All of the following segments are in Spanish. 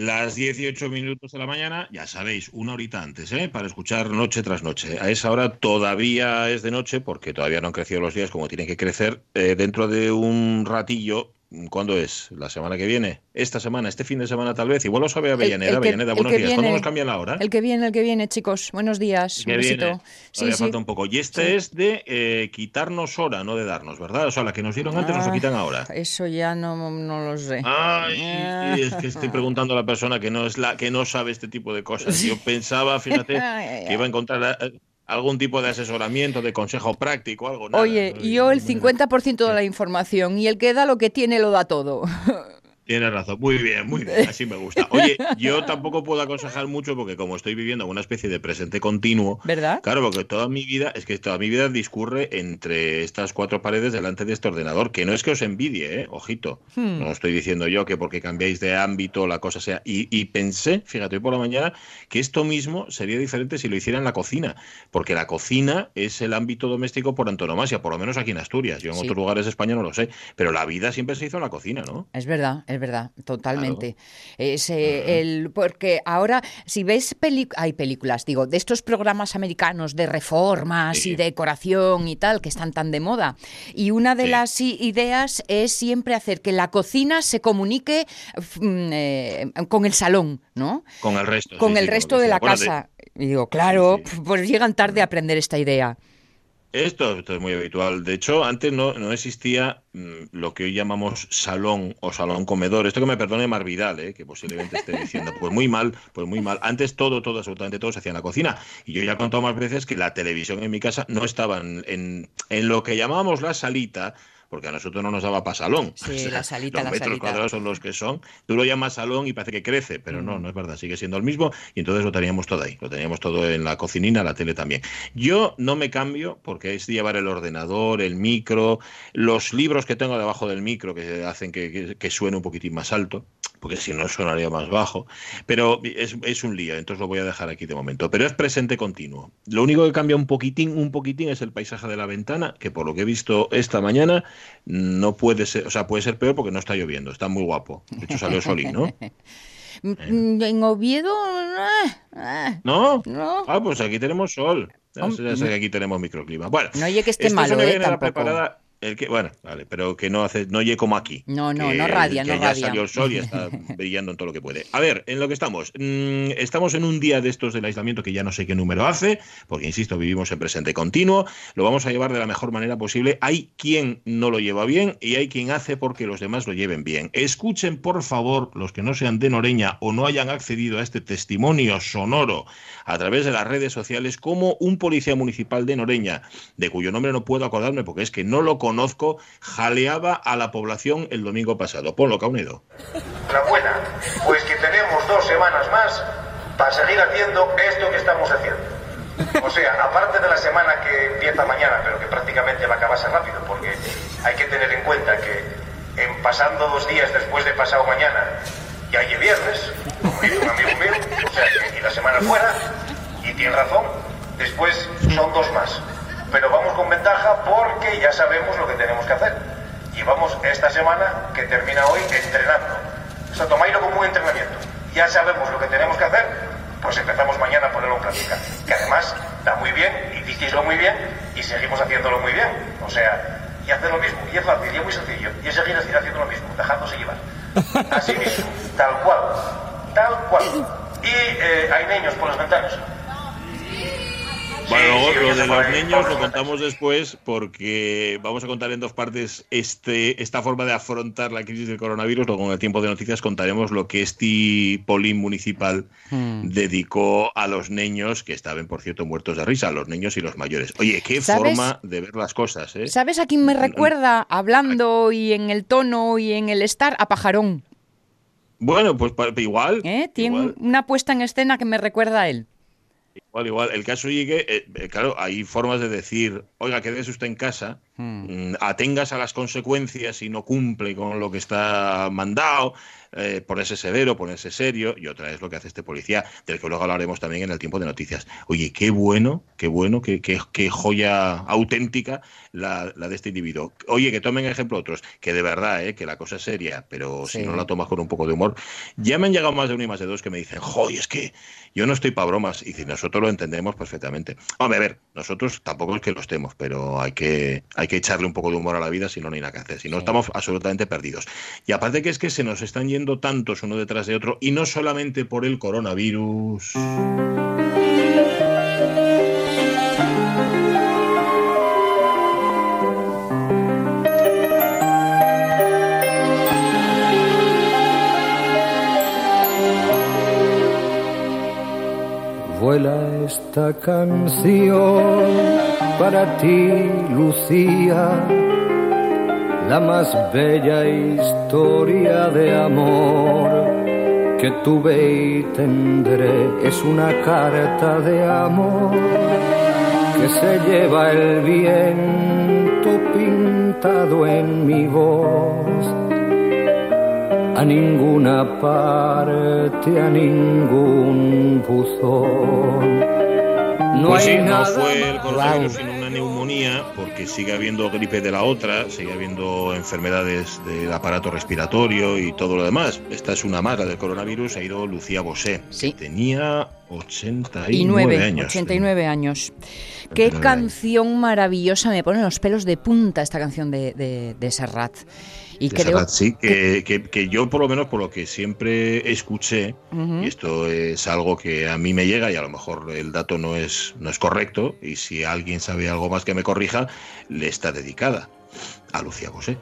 las 18 minutos de la mañana, ya sabéis, una horita antes, ¿eh? para escuchar noche tras noche. A esa hora todavía es de noche porque todavía no han crecido los días como tienen que crecer. Eh, dentro de un ratillo ¿Cuándo es? ¿La semana que viene? ¿Esta semana? ¿Este fin de semana tal vez? Igual lo sabe Avellaneda. Avellaneda, buenos días. ¿Cuándo nos cambian la hora? El que viene, el que viene, chicos. Buenos días. Que viene. Todavía falta un poco. Y este es de eh, quitarnos hora, no de darnos, ¿verdad? O sea, la que nos dieron antes nos lo ah, quitan ahora. Eso ya no, no lo sé. Ay, ah. es que estoy preguntando a la persona que no es la que no sabe este tipo de cosas. Yo pensaba, fíjate, que iba a encontrar algún tipo de asesoramiento, de consejo práctico, algo. Oye, yo el 50% de la información y el que da lo que tiene lo da todo. Tienes razón, muy bien, muy bien, así me gusta. Oye, yo tampoco puedo aconsejar mucho porque como estoy viviendo una especie de presente continuo, ¿verdad? Claro, porque toda mi vida, es que toda mi vida discurre entre estas cuatro paredes delante de este ordenador, que no es que os envidie, ¿eh? ojito, hmm. no estoy diciendo yo que porque cambiáis de ámbito la cosa sea, y, pensé, fíjate, hoy por la mañana, que esto mismo sería diferente si lo hiciera en la cocina, porque la cocina es el ámbito doméstico por antonomasia, por lo menos aquí en Asturias, yo en otros lugares de España no lo sé, pero la vida siempre se hizo en la cocina, ¿no? Es verdad, es verdad, totalmente. Es, el, porque ahora, si ves hay películas, digo, de estos programas americanos de reformas y decoración y tal, que están tan de moda, y una de las ideas es siempre hacer que la cocina se comunique mm, eh, con el salón, ¿no? Con el resto. Con el resto de la casa. Y digo, claro, pues llegan tarde a aprender esta idea. Esto, es muy habitual. De hecho, antes no, no existía mm, lo que hoy llamamos salón o salón comedor. Esto que me perdone Marvidal, ¿eh? que posiblemente esté diciendo, pues muy mal, pues muy mal. Antes todo, todo, absolutamente todo se hacía en la cocina. Y yo ya he contado más veces que la televisión en mi casa no estaba en, en lo que llamábamos la salita, porque a nosotros no nos daba para salón. Sí, la salita, los metros cuadrados son los que son. Tú lo llamas salón y parece que crece, pero no, mm. no es verdad, sigue siendo el mismo y entonces lo teníamos todo ahí, lo teníamos todo en la cocinina, la tele también. Yo no me cambio porque es llevar el ordenador, el micro, los libros que tengo debajo del micro que hacen que, que suene un poquitín más alto porque si no sonaría más bajo. Pero es, un lío, entonces lo voy a dejar aquí de momento. Pero es presente continuo. Lo único que cambia un poquitín, un poquitín es el paisaje de la ventana, que por lo que he visto esta mañana, no puede ser, o sea, puede ser peor porque no está lloviendo, está muy guapo. De hecho salió solín, ¿no? Mm, en Oviedo, ah, ¿no? No. Ah, pues aquí tenemos sol. Ya sé, que aquí tenemos microclima. Bueno, no oye que esté malo, ¿eh? Tampoco. El que, bueno, vale, pero que no hace, no llegue como aquí. No, no, no radia, que no ya radia. salió el sol y está brillando en todo lo que puede. A ver, en lo que estamos. Mm, estamos en un día de estos del aislamiento que ya no sé qué número hace, porque insisto, vivimos en presente continuo. Lo vamos a llevar de la mejor manera posible. Hay quien no lo lleva bien y hay quien hace porque los demás lo lleven bien. Escuchen, por favor, los que no sean de Noreña o no hayan accedido a este testimonio sonoro a través de las redes sociales, como un policía municipal de Noreña, de cuyo nombre no puedo acordarme porque es que no lo conozco conozco, jaleaba a la población el domingo pasado. Ponlo, Caunedo. La buena, pues que tenemos dos semanas más para seguir haciendo esto que estamos haciendo. O sea, aparte de la semana que empieza mañana, pero que prácticamente va a acabarse rápido, porque hay que tener en cuenta que en pasando dos días después de pasado mañana, ya hay viernes, un amigo mío, o sea, y la semana fuera, y tiene razón, después son dos más pero vamos con ventaja porque ya sabemos lo que tenemos que hacer. Y vamos esta semana, que termina hoy, entrenando. O sea, tomáislo como un entrenamiento. Ya sabemos lo que tenemos que hacer, pues empezamos mañana a ponerlo en práctica. Que además está muy bien, hicisteislo muy bien y seguimos haciéndolo muy bien. O sea, y hacer lo mismo. Y es fácil, y es muy sencillo. Y es seguir haciendo lo mismo, dejándose llevar. Así mismo, tal cual. Tal cual. Y eh, hay niños por las ventanas. Bueno, lo de los niños lo contamos después porque vamos a contar en dos partes este, esta forma de afrontar la crisis del coronavirus. Luego en el tiempo de noticias contaremos lo que este Polín municipal hmm. dedicó a los niños, que estaban, por cierto, muertos de risa, a los niños y los mayores. Oye, qué forma de ver las cosas. ¿eh? ¿Sabes a quién me recuerda hablando y en el tono y en el estar? A Pajarón. Bueno, pues igual. ¿Eh? Tiene una puesta en escena que me recuerda a él. Igual, igual. El caso llegue, eh, eh, claro, hay formas de decir, oiga, quédese usted en casa, hmm. mm, atengas a las consecuencias y no cumple con lo que está mandado, eh, ponerse severo, ponerse serio, y otra es lo que hace este policía, del que luego hablaremos también en el tiempo de noticias. Oye, qué bueno, qué bueno, qué, qué, qué joya auténtica la, de este individuo. Oye, que tomen ejemplo otros, que de verdad, eh, que la cosa es seria, pero si no la tomas con un poco de humor, ya me han llegado más de uno y más de dos que me dicen, joder, es que yo no estoy para bromas, y si nosotros lo entendemos perfectamente. Hombre, a ver, nosotros tampoco es que lo estemos, pero hay que, hay que echarle un poco de humor a la vida, si no, no hay nada que hacer, si no estamos absolutamente perdidos. Y aparte que es que se nos están yendo tantos uno detrás de otro y no solamente por el coronavirus. Vuela esta canción para ti, Lucía la más bella historia de amor que tuve y tendré. Es una carta de amor que se lleva el viento pintado en mi voz. A ninguna parte, a ningún buzón. No pues hay nada no fue el coronavirus, neumonía, porque sigue habiendo gripe de la otra, sigue habiendo enfermedades del aparato respiratorio y todo lo demás. Esta es una más, la del coronavirus, ha ido Lucía Bosé, sí. tenía 89 años. 89 años. Qué canción maravillosa, me ponen los pelos de punta esta canción de, de Serrat. Y creo sí, que, yo por lo menos por lo que siempre escuché, y esto es algo que a mí me llega y a lo mejor el dato no es, no es correcto, y si alguien sabe algo más que me corrija, le está dedicada a Lucía José.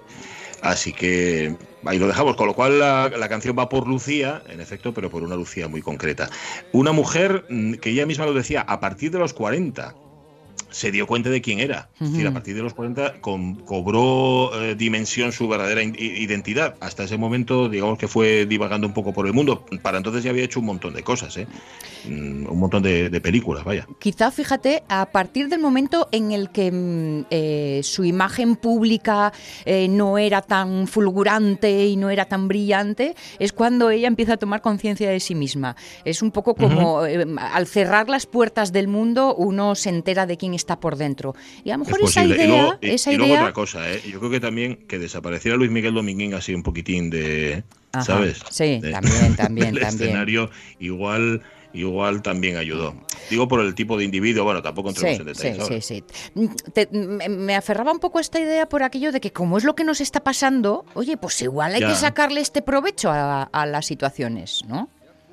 Así que ahí lo dejamos, con lo cual la, la, canción va por Lucía, en efecto, pero por una Lucía muy concreta. Una mujer mm, que ella misma lo decía, a partir de los 40, se dio cuenta de quién era. Es decir, a partir de los 40 cobró eh, dimensión su verdadera identidad. Hasta ese momento, digamos que fue divagando un poco por el mundo. Para entonces ya había hecho un montón de cosas, ¿eh? Mm, un montón de, películas, vaya. Quizá, fíjate, a partir del momento en el que mm, eh, su imagen pública no era tan fulgurante y no era tan brillante, es cuando ella empieza a tomar conciencia de sí misma. Es un poco como al cerrar las puertas del mundo, uno se entera de quién está por dentro. Y a lo mejor esa idea... Y luego, otra cosa, ¿eh? yo creo que también que desapareciera Luis Miguel Dominguín así un poquitín de... ¿Sabes? Sí, también, también, el escenario igual igual también ayudó. Digo por el tipo de individuo, bueno, tampoco entremos en detalles. Sí, sí, sí. me aferraba un poco a esta idea por aquello de que como es lo que nos está pasando, oye, pues igual hay que sacarle este provecho a, a las situaciones, ¿no?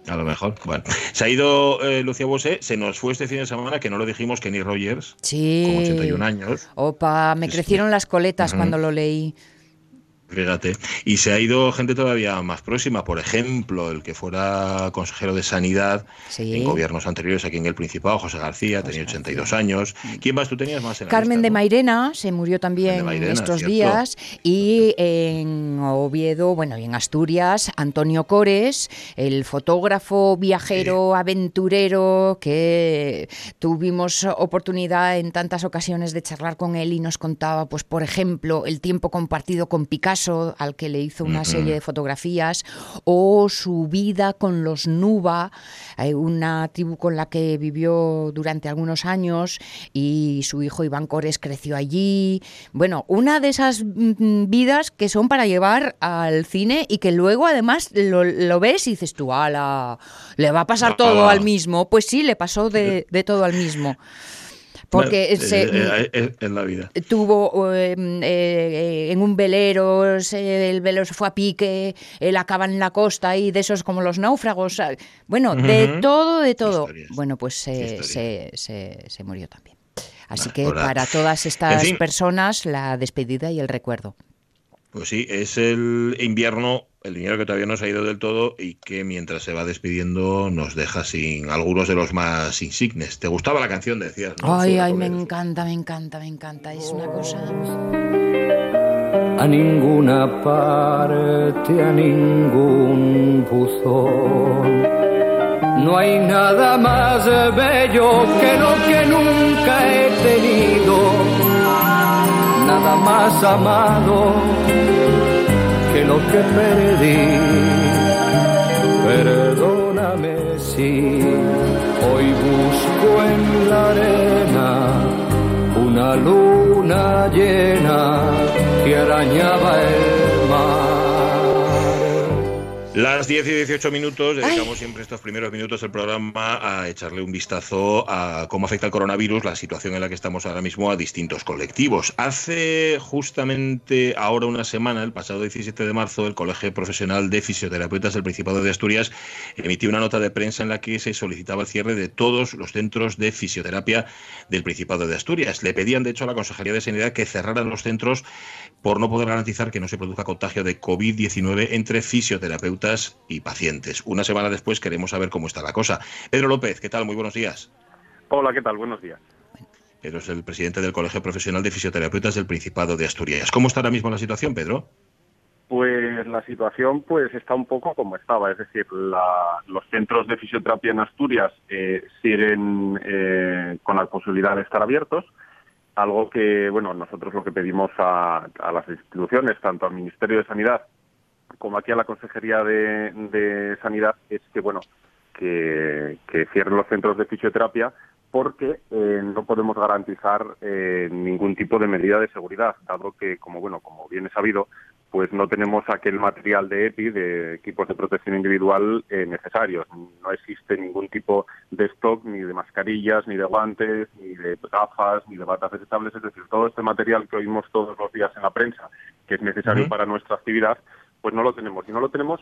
A lo mejor. Bueno, se ha ido eh, Lucía Bosé, se nos fue este fin de semana, que no lo dijimos, Kenny Rogers, sí. con 81 años. Opa, me crecieron las coletas cuando lo leí. Fíjate. Y se ha ido gente todavía más próxima, por ejemplo, el que fuera consejero de Sanidad en gobiernos anteriores aquí en el Principado, José García, tenía 82 años. Mm. ¿Quién más tú tenías más en Carmen de Mairena, se murió también estos días. Y en Oviedo, bueno, y en Asturias, Antonio Cores, el fotógrafo, viajero, aventurero, que tuvimos oportunidad en tantas ocasiones de charlar con él y nos contaba, pues, por ejemplo, el tiempo compartido con Picasso al que le hizo una serie de fotografías, o su vida con los Nuba, eh, una tribu con la que vivió durante algunos años y su hijo Iván Cores creció allí. Bueno, una de esas mm, vidas que son para llevar al cine y que luego además lo, ves y dices tú, ala, le va a pasar todo al mismo. Pues sí, le pasó de, de todo al mismo. Porque eh, eh, en la vida. Tuvo eh, en un velero, el velero se fue a pique, él acaba en la costa y de esos como los náufragos. Bueno, de todo, de todo. Bueno, pues se, se, murió también. Así que para todas estas personas, la despedida y el recuerdo. Pues sí, es el invierno el dinero que todavía no se ha ido del todo y que mientras se va despidiendo nos deja sin algunos de los más insignes. ¿Te gustaba la canción? Decías. Ay, ay, me encanta, me encanta, me encanta. Es una cosa. A ninguna parte, a ningún buzón. No hay nada más bello que lo que nunca he tenido nada más amado que lo que perdí. Perdóname si hoy busco en la arena una luna llena que arañaba el. Las 10 y 18 minutos, dedicamos siempre estos primeros minutos del programa a echarle un vistazo a cómo afecta el coronavirus, la situación en la que estamos ahora mismo a distintos colectivos. Hace justamente ahora una semana, el pasado 17 de marzo, el Colegio Profesional de Fisioterapeutas del Principado de Asturias emitió una nota de prensa en la que se solicitaba el cierre de todos los centros de fisioterapia del Principado de Asturias. Le pedían, de hecho, a la Consejería de Sanidad que cerraran los centros por no poder garantizar que no se produzca contagio de COVID-19 entre fisioterapeutas y pacientes. Una semana después queremos saber cómo está la cosa. Pedro López, ¿qué tal? Muy buenos días. Hola, ¿qué tal? Buenos días. Pedro es el presidente del Colegio Profesional de Fisioterapeutas del Principado de Asturias. ¿Cómo está ahora mismo la situación, Pedro? Pues la situación pues está un poco como estaba, es decir, los centros de fisioterapia en Asturias eh, siguen eh, con la posibilidad de estar abiertos, algo que, bueno, nosotros lo que pedimos a, a las instituciones, tanto al Ministerio de Sanidad como aquí a la Consejería de, Sanidad, es que, bueno, que, cierren los centros de fisioterapia porque eh, no podemos garantizar eh, ningún tipo de medida de seguridad, dado que, como bueno, como bien he sabido, pues no tenemos aquel material de EPI, de equipos de protección individual eh, necesarios. No existe ningún tipo de stock, ni de mascarillas, ni de guantes, ni de gafas, ni de batas desechables. Es decir, todo este material que oímos todos los días en la prensa, que es necesario para nuestra actividad, pues no lo tenemos. Y no lo tenemos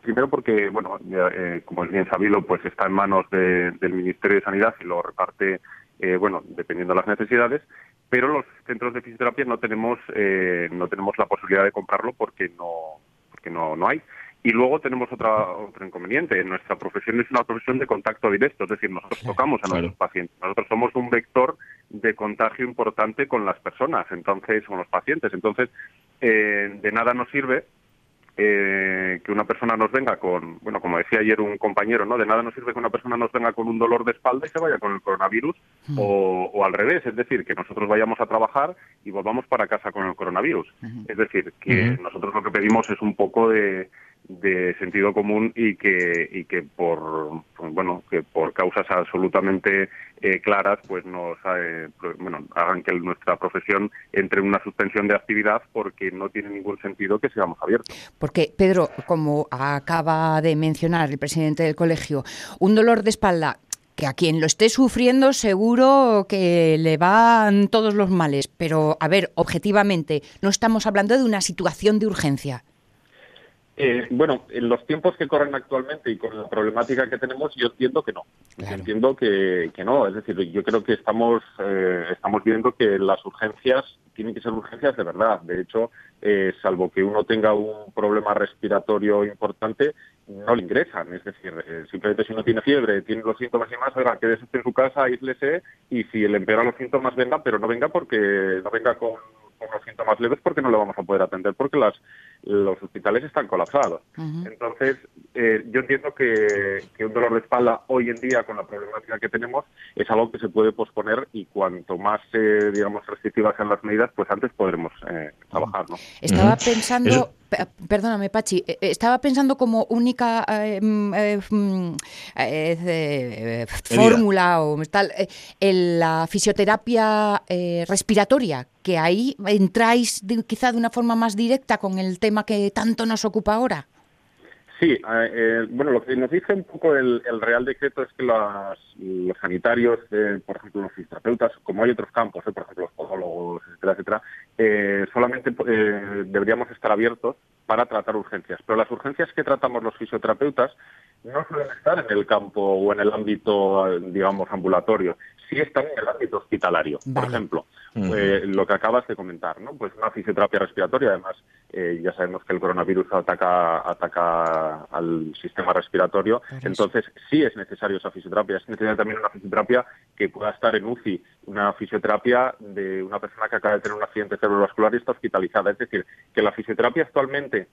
primero porque, bueno, eh, como es bien sabido, pues está en manos del Ministerio de Sanidad y lo reparte, eh, bueno, dependiendo de las necesidades, pero los centros de fisioterapia no tenemos, eh, no tenemos la posibilidad de comprarlo porque no, porque no, no hay. Y luego tenemos otra, otro inconveniente. Nuestra profesión es una profesión de contacto directo, es decir, nosotros tocamos a nuestros pacientes. Nosotros somos un vector de contagio importante con las personas, entonces, con los pacientes. Entonces, de nada nos sirve eh, que una persona nos venga con, bueno, como decía ayer un compañero, ¿no? De nada nos sirve que una persona nos venga con un dolor de espalda y se vaya con el coronavirus hmm. o, al revés, es decir, que nosotros vayamos a trabajar y volvamos para casa con el coronavirus. Es decir, que nosotros lo que pedimos es un poco de, de sentido común y que y que por bueno que por causas absolutamente eh, claras pues nos eh, bueno hagan que nuestra profesión entre en una suspensión de actividad porque no tiene ningún sentido que seamos abiertos porque Pedro como acaba de mencionar el presidente del colegio un dolor de espalda que a quien lo esté sufriendo seguro que le van todos los males, pero a ver, objetivamente, no estamos hablando de una situación de urgencia. Eh, bueno, en los tiempos que corren actualmente y con la problemática que tenemos, yo entiendo que no. entiendo que, no. Es decir, yo creo que estamos, eh, estamos viendo que las urgencias tienen que ser urgencias de verdad. De hecho, eh, salvo que uno tenga un problema respiratorio importante, no le ingresan. Es decir, simplemente si uno tiene fiebre, tiene los síntomas y más, oiga, quédese en su casa, aíslese y si le empeoran los síntomas, venga, pero no venga porque no venga con con los síntomas leves porque no le vamos a poder atender porque las, los hospitales están colapsados. Entonces, eh, yo entiendo que, un dolor de espalda hoy en día con la problemática que tenemos es algo que se puede posponer y cuanto más, eh, digamos, restrictivas sean las medidas, pues antes podremos eh, trabajar. ¿no? Estaba pensando... Perdóname, Pachi. Estaba pensando como única mm, mm, fórmula o tal en la fisioterapia respiratoria, que ahí entráis quizá de una forma más directa con el tema que tanto nos ocupa ahora. Sí, eh, eh, bueno, lo que nos dice un poco el, Real Decreto es que los sanitarios, eh, por ejemplo, los fisioterapeutas, como hay otros campos, por ejemplo, los podólogos, etcétera, etcétera, solamente deberíamos estar abiertos para tratar urgencias. Pero las urgencias que tratamos los fisioterapeutas no suelen estar en el campo o en el ámbito, digamos, ambulatorio, sí están en el ámbito hospitalario. Por ejemplo, eh, lo que acabas de comentar, ¿no? Pues una fisioterapia respiratoria, además, eh, ya sabemos que el coronavirus ataca, ataca al sistema respiratorio, entonces sí es necesario esa fisioterapia, es necesaria también una fisioterapia que pueda estar en UCI, una fisioterapia de una persona que acaba de tener un accidente cerebrovascular y está hospitalizada, es decir, que la fisioterapia actualmente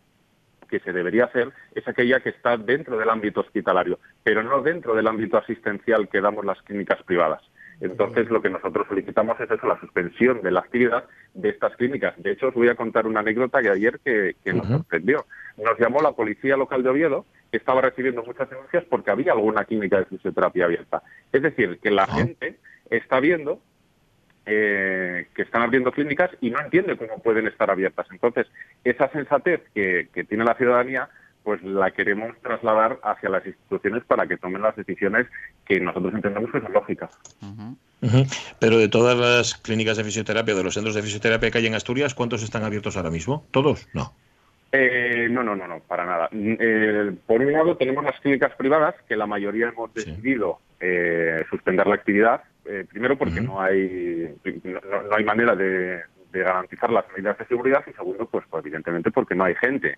que se debería hacer es aquella que está dentro del ámbito hospitalario, pero no dentro del ámbito asistencial que damos las clínicas privadas. Entonces, lo que nosotros solicitamos es eso, la suspensión de la actividad de estas clínicas. De hecho, os voy a contar una anécdota que ayer que, nos sorprendió. Nos llamó la policía local de Oviedo, que estaba recibiendo muchas denuncias porque había alguna clínica de fisioterapia abierta. Es decir, que la gente está viendo eh, que están abriendo clínicas y no entiende cómo pueden estar abiertas. Entonces, esa sensatez que, tiene la ciudadanía, pues la queremos trasladar hacia las instituciones para que tomen las decisiones que nosotros entendemos que son lógicas. Pero de todas las clínicas de fisioterapia, de los centros de fisioterapia que hay en Asturias, ¿cuántos están abiertos ahora mismo? ¿Todos? No. Eh, no, no, no, no, para nada. Mm, eh, por un lado tenemos las clínicas privadas, que la mayoría hemos decidido eh, suspender la actividad, eh, primero porque no hay no, hay manera de, garantizar las medidas de seguridad y segundo, pues, pues evidentemente porque no hay gente.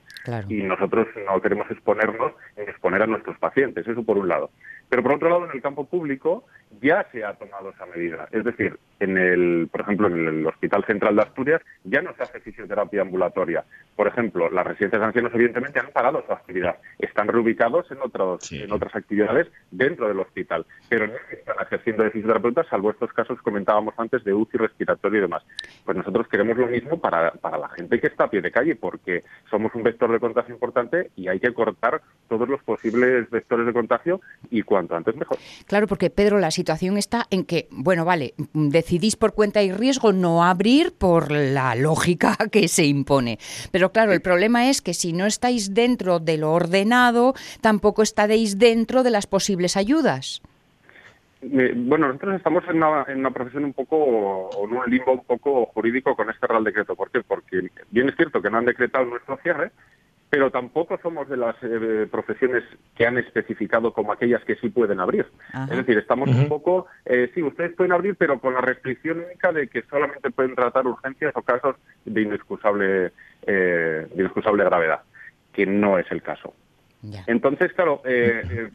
Y nosotros no queremos exponernos en exponer a nuestros pacientes, eso por un lado. Pero por otro lado, en el campo público ya se ha tomado esa medida. Es decir, en el, por ejemplo, en el Hospital Central de Asturias ya no se hace fisioterapia ambulatoria. Por ejemplo, las residencias de ancianos evidentemente han parado su actividad. Están reubicados en, otros, en otras actividades dentro del hospital, pero no están ejerciendo de fisioterapeutas, salvo estos casos que comentábamos antes de UCI respiratorio y demás. Pues nosotros queremos lo mismo para, para la gente que está a pie de calle, porque somos un vector de contagio importante y hay que cortar todos los posibles vectores de contagio y cuanto antes mejor. Claro, porque Pedro, la situación está en que, bueno, vale, decidís por cuenta y riesgo no abrir por la lógica que se impone. Pero claro, el problema es que si no estáis dentro de lo ordenado, tampoco estaréis dentro de las posibles ayudas. Eh, bueno, nosotros estamos en una, profesión un poco, en un limbo un poco jurídico con este Real Decreto. ¿Por qué? Porque bien es cierto que no han decretado nuestro cierre, pero tampoco somos de las eh, profesiones que han especificado como aquellas que sí pueden abrir. Es decir, estamos un poco, eh, sí, ustedes pueden abrir, pero con la restricción única de que solamente pueden tratar urgencias o casos de inexcusable, eh, de inexcusable gravedad, que no es el caso. Entonces, claro,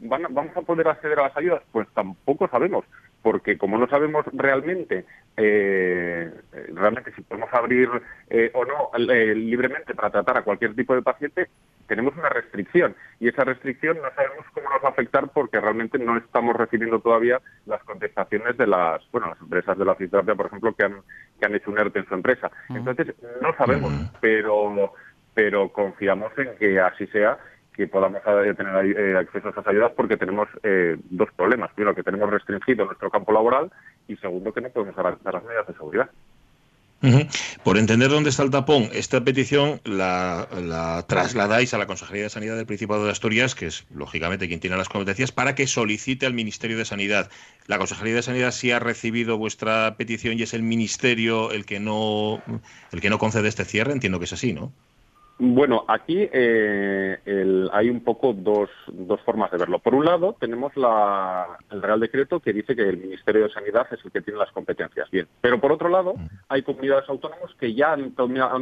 ¿vamos a poder acceder a las ayudas? Pues tampoco sabemos porque como no sabemos realmente eh, realmente si podemos abrir eh, o no eh, libremente para tratar a cualquier tipo de paciente, tenemos una restricción. Y esa restricción no sabemos cómo nos va a afectar porque realmente no estamos recibiendo todavía las contestaciones de las bueno las empresas de la fisioterapia, por ejemplo, que han que han hecho un ERTE en su empresa. Entonces no sabemos, pero pero confiamos en que así sea que podamos tener eh, acceso a esas ayudas porque tenemos eh, dos problemas. Primero, que tenemos restringido nuestro campo laboral y segundo, que no podemos garantizar las medidas de seguridad. Por entender dónde está el tapón, esta petición la, trasladáis a la Consejería de Sanidad del Principado de Asturias, que es lógicamente quien tiene las competencias, para que solicite al Ministerio de Sanidad. La Consejería de Sanidad sí ha recibido vuestra petición y es el Ministerio el que no el que no concede este cierre. Entiendo que es así, ¿no? Bueno, aquí eh, hay un poco dos, dos, formas de verlo. Por un lado, tenemos el Real Decreto que dice que el Ministerio de Sanidad es el que tiene las competencias. Bien, pero por otro lado, hay comunidades autónomas que ya han,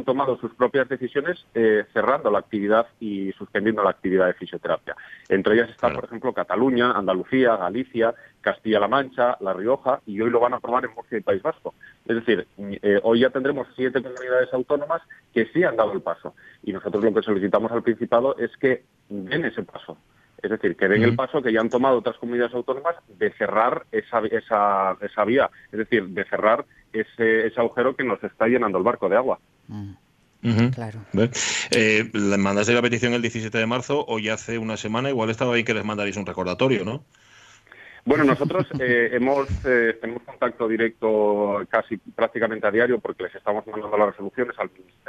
tomado sus propias decisiones eh, cerrando la actividad y suspendiendo la actividad de fisioterapia. Entre ellas están, por ejemplo, Cataluña, Andalucía, Galicia, Castilla-La Mancha, La Rioja y hoy lo van a aprobar en Murcia y País Vasco. Es decir, eh, hoy ya tendremos siete comunidades autónomas que sí han dado el paso y nosotros lo que solicitamos al Principado es que den ese paso. Es decir, que den el paso que ya han tomado otras comunidades autónomas de cerrar esa, esa, esa vía, es decir, de cerrar ese, ese agujero que nos está llenando el barco de agua. Claro. Eh, mandaste la petición el 17 de marzo, hoy hace una semana, igual estaba bien que les mandaréis un recordatorio, ¿no? Bueno, nosotros eh, hemos eh, tenemos contacto directo casi prácticamente a diario porque les estamos mandando las resoluciones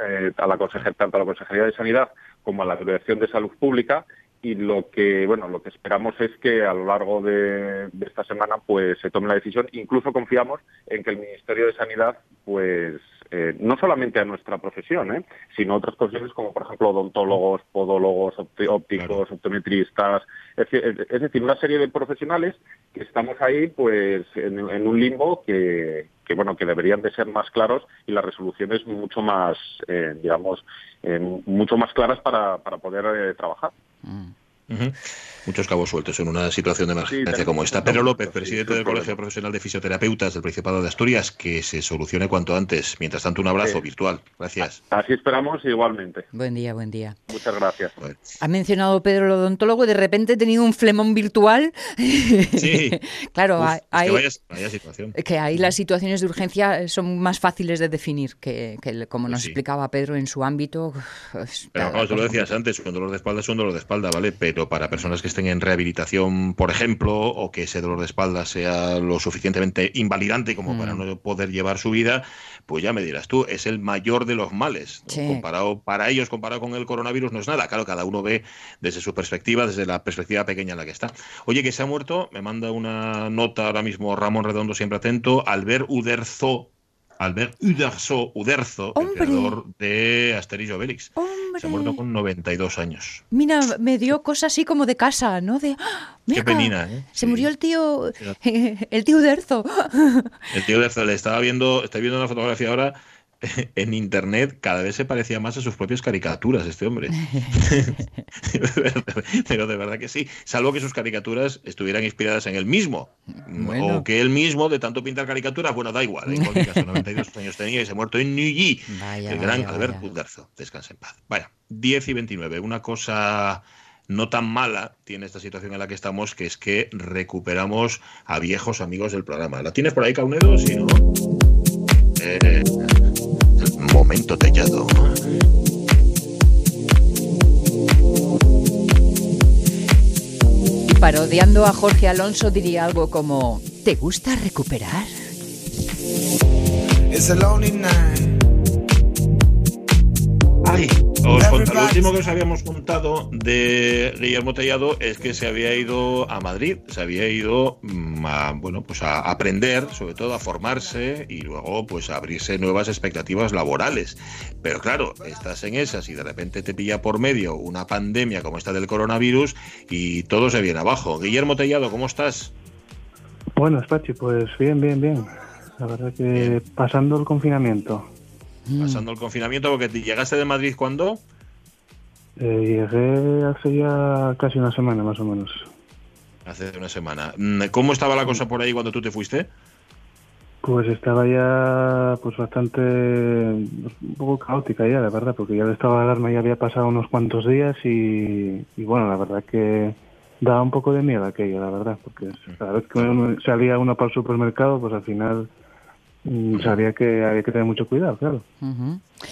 eh, a la tanto a la Consejería de Sanidad como a la Dirección de Salud Pública y lo que bueno lo que esperamos es que a lo largo de, esta semana pues se tome la decisión. Incluso confiamos en que el Ministerio de Sanidad pues eh, no solamente a nuestra profesión ¿eh? sino a otras profesiones como por ejemplo odontólogos podólogos ópticos optometristas es, decir una serie de profesionales que estamos ahí pues en, un limbo que, bueno que deberían de ser más claros y las resoluciones mucho más eh, digamos mucho más claras para, para poder trabajar Mm. Muchos cabos sueltos en una situación de emergencia como esta. Pedro López, presidente del Colegio Profesional de Fisioterapeutas del Principado de Asturias, que se solucione cuanto antes. Mientras tanto, un abrazo virtual. Gracias. Así esperamos igualmente. Buen día, buen día. Muchas gracias. Ha mencionado Pedro el odontólogo, de repente he tenido un flemón virtual. Sí. claro, hay, vaya, situación. que ahí las situaciones de urgencia son más fáciles de definir que, como pues nos explicaba Pedro en su ámbito. Pero claro, tú lo decías antes, un dolor de espalda es un dolor de espalda, ¿vale? Pero para personas que estén en rehabilitación, por ejemplo, o que ese dolor de espalda sea lo suficientemente invalidante como para mm. no poder llevar su vida, pues ya me dirás tú, es el mayor de los males. Comparado, para ellos, comparado con el coronavirus, no es nada. Claro, cada uno ve desde su perspectiva, desde la perspectiva pequeña en la que está. Oye, que se ha muerto, me manda una nota ahora mismo Ramón Redondo, siempre atento, Albert Uderzo Albert Uderzo, Uderzo el creador de Asterix Obelix. Se ha muerto con 92 años. Mira, me dio cosas así como de casa, ¿no? De, ¡Ah! Qué penina, ¿eh? Se murió el tío, el tío Uderzo. El tío Uderzo, le estaba viendo, estoy viendo una fotografía ahora en internet cada vez se parecía más a sus propias caricaturas este hombre. Pero de verdad que sí, salvo que sus caricaturas estuvieran inspiradas en él mismo. O que él mismo, de tanto pintar caricaturas, bueno, da igual. En cualquier caso, 92 años tenía y se ha muerto en Neuilly. El gran Albert Uderzo. Descansa en paz. Vaya, 10 y 29. Una cosa no tan mala tiene esta situación en la que estamos, que es que recuperamos a viejos amigos del programa. ¿La tienes por ahí, Caunedo? Sí, ¿no? Eh, momento tallado. Y parodiando a Jorge Alonso diría algo como, ¿te gusta recuperar? Ay, os lo último que os habíamos contado de Guillermo Tellado es que se había ido a Madrid, se había ido mm, a, bueno, pues a aprender, sobre todo a formarse y luego pues a abrirse nuevas expectativas laborales. Pero claro, estás en esas y de repente te pilla por medio una pandemia como esta del coronavirus y todo se viene abajo. Guillermo Tellado, ¿cómo estás? Bueno, Pachi, pues bien, bien, bien. La verdad que pasando el confinamiento. Mm. pasando el confinamiento, porque llegaste de Madrid cuándo? Eh, llegué hace ya casi una semana más o menos. Hace una semana. Mm, ¿Cómo estaba la cosa por ahí cuando tú te fuiste? Pues estaba ya pues bastante un poco caótica ya, la verdad, porque ya el estado de alarma ya había pasado unos cuantos días y, bueno, la verdad que daba un poco de miedo aquello, la verdad, porque cada vez que salía uno para el supermercado, pues al final Mm, sabía que había que tener mucho cuidado, claro.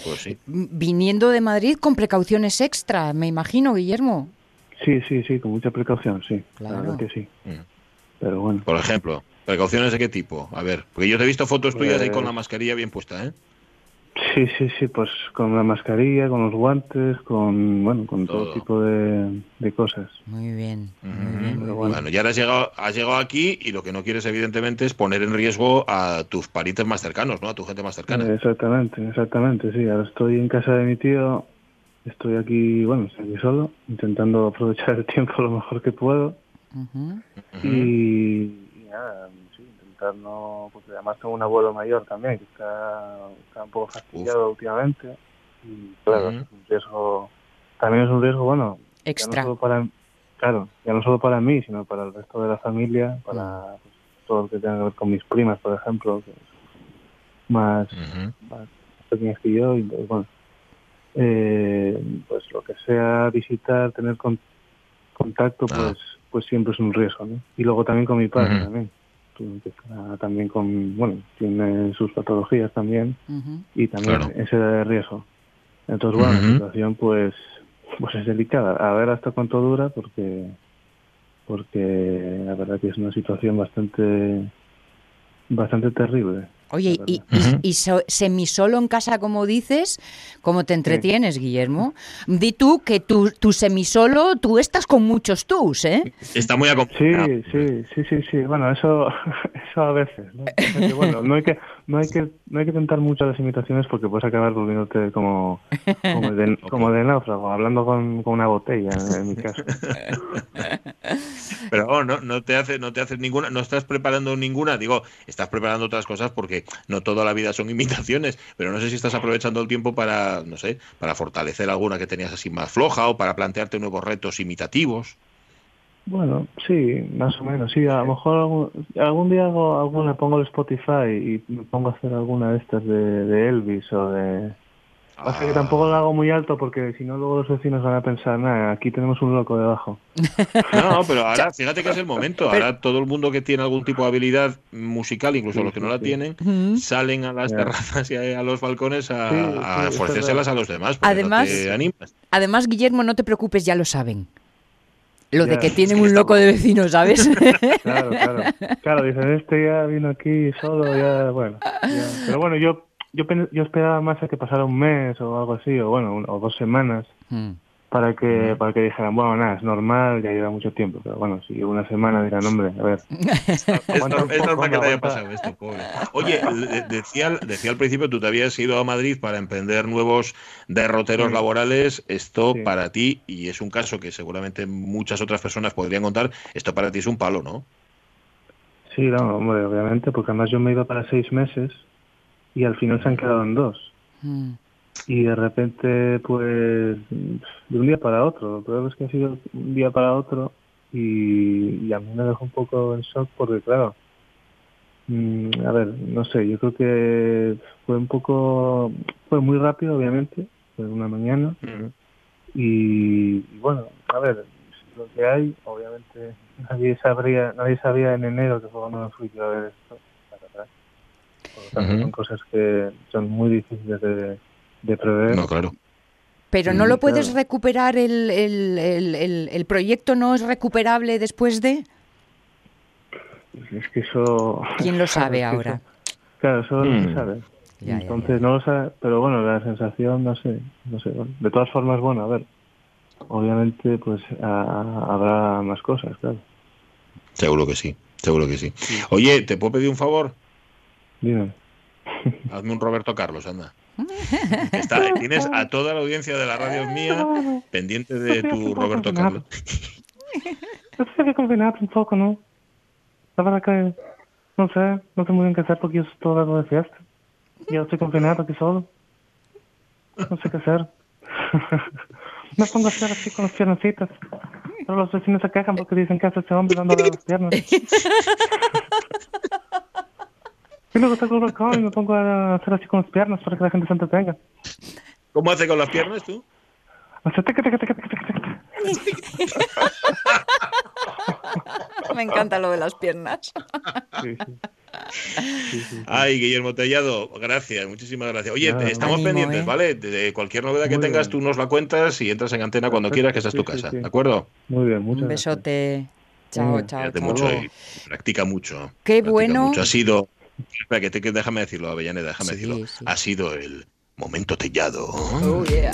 Pues sí. Viniendo de Madrid con precauciones extra, me imagino, Guillermo. Sí, sí, sí, con mucha precaución, sí. Claro que sí. Mm. Pero bueno. Por ejemplo, ¿precauciones de qué tipo? A ver, porque yo te he visto fotos tuyas ahí con la pues mascarilla bien puesta, ¿eh? Sí, sí, sí, pues con la mascarilla, con los guantes, con bueno, con todo, tipo de, cosas. Muy bien, bueno. ya has llegado, has llegado aquí y lo que no quieres evidentemente es poner en riesgo a tus parientes más cercanos, ¿no? A tu gente más cercana. Exactamente, exactamente, sí. Ahora estoy en casa de mi tío, estoy aquí, bueno, estoy aquí solo, intentando aprovechar el tiempo lo mejor que puedo. Y, y nada, no, porque además tengo un abuelo mayor también que está, está un poco fastidiado últimamente. Y claro, es un riesgo, también es un riesgo, bueno, extra. para, claro, ya no solo para mí, sino para el resto de la familia, para pues, todo lo que tenga que ver con mis primas, por ejemplo, que más, pequeñas que yo, y bueno, eh, pues lo que sea visitar, tener contacto, ah. pues pues siempre es un riesgo, ¿no? Y luego también con mi padre también que también con, bueno, tiene sus patologías también y también ese riesgo. Entonces, bueno, la situación pues pues es delicada. A ver hasta cuánto dura porque porque la verdad que es una situación bastante bastante terrible. Oye, y, y, semisolo en casa, como dices, ¿cómo te entretienes, Guillermo? Di tú que tú, tu semisolo, tú estás con muchos tus, ¿eh? Está muy acompañado. Sí, sí, sí, sí, sí. Bueno, eso, eso a veces. ¿no? bueno, no hay que, no hay que, no hay que tentar mucho las imitaciones porque puedes acabar volviéndote como, como, de, como de náufrago, hablando con, con una botella, en, mi caso. Pero no, no te hace, no te haces ninguna, no estás preparando ninguna, digo, estás preparando otras cosas porque no toda la vida son imitaciones, pero no sé si estás aprovechando el tiempo para, no sé, para fortalecer alguna que tenías así más floja o para plantearte nuevos retos imitativos. Bueno, sí, más o menos, sí. A lo mejor algún, día hago, algún, le pongo el Spotify y me pongo a hacer alguna de estas de Elvis o de... Pasa que tampoco lo hago muy alto porque si no luego los vecinos van a pensar, nada, aquí tenemos un loco debajo. No, pero ahora fíjate que es el momento. Ahora todo el mundo que tiene algún tipo de habilidad musical, incluso Sí, los que no la sí. tienen, salen a las Ya. terrazas y a los balcones a, Sí, sí, a ofrecérselas a los demás. porque Además- no. Además, Guillermo, no te preocupes, ya lo saben. Lo de que tienen Sí, un loco de vecino, ¿sabes? Claro, claro. Claro, dicen, este ya vino aquí solo, ya, bueno. ya. Pero bueno, yo, yo, yo esperaba más a que pasara un mes o algo así, o bueno, un- o dos semanas, Mm. para que, para que dijeran, bueno, nada, es normal, ya lleva mucho tiempo. Pero bueno, si una semana dirán, hombre, a ver. Es, normal que te haya pasado esto, pobre. Oye, decía, al- decía al principio, tú te habías ido a Madrid para emprender nuevos derroteros Sí. laborales. Esto Sí. para ti, y es un caso que seguramente muchas otras personas podrían contar, esto para ti es un palo, ¿no? Sí, no, hombre, obviamente, porque además yo me iba para seis meses y al final se han quedado en dos. Mm. Y de repente, pues, de un día para otro. Lo peor es que ha sido un día para otro y, y a mí me dejó un poco en shock porque, claro, mm, a ver, no sé, yo creo que fue un poco, fue muy rápido, obviamente, fue una mañana. Y, y bueno, a ver, lo que hay, obviamente, nadie sabría, nadie sabía en enero que fue cuando me fui yo a ver esto. Por lo tanto, Ujú. son cosas que son muy difíciles de, de prever. No, claro. Pero no Mm, lo puedes claro. recuperar, el, el, el, el- el proyecto no es recuperable después de... Es que eso... ¿Quién lo sabe es que ahora? eso- claro, eso no Mm. se sabe. Ya, ya, Entonces no lo sabe, pero bueno, la sensación, no sé, no sé. bueno, de todas formas, bueno, a ver, obviamente pues a- habrá más cosas, claro. Seguro que sí, seguro que sí. Oye, ¿te puedo pedir un favor? Dime. Hazme un Roberto Carlos, anda. Está- tienes a toda la audiencia de la radio mía pendiente de tu Roberto Carlos. Yo sé que confinar un poco, ¿no? La verdad que no sé, no sé muy bien qué hacer porque yo estoy todo de fiesta. Yo estoy confinado aquí solo. No sé qué hacer. Me pongo a hacer así con las piernecitas. Pero los vecinos se quejan porque dicen que hace ese hombre dándole las piernas. Y luego saco el balcón y me pongo a hacer así con las piernas para que la gente se entretenga. ¿Cómo hace con las piernas tú? Me encanta lo de las piernas. Sí, sí. Sí, sí. Ay, Guillermo Tellado, gracias, muchísimas gracias. Oye, Nada. estamos Ánimo, pendientes, ¿eh? ¿vale? De, cualquier novedad que Muy tengas, bien. tú nos la cuentas y entras en antena cuando Perfecto, quieras, que esta es tu casa. ¿de acuerdo? Muy bien, muchas Un gracias. besote. Chao, Venga, chao, Cuídate chao. mucho y practica mucho. Qué practica bueno. mucho. Ha sido, espera, que, te, que déjame decirlo, Avellaneda, déjame Sí, decirlo. sí. Ha sido el momento Tellado. Oh, yeah.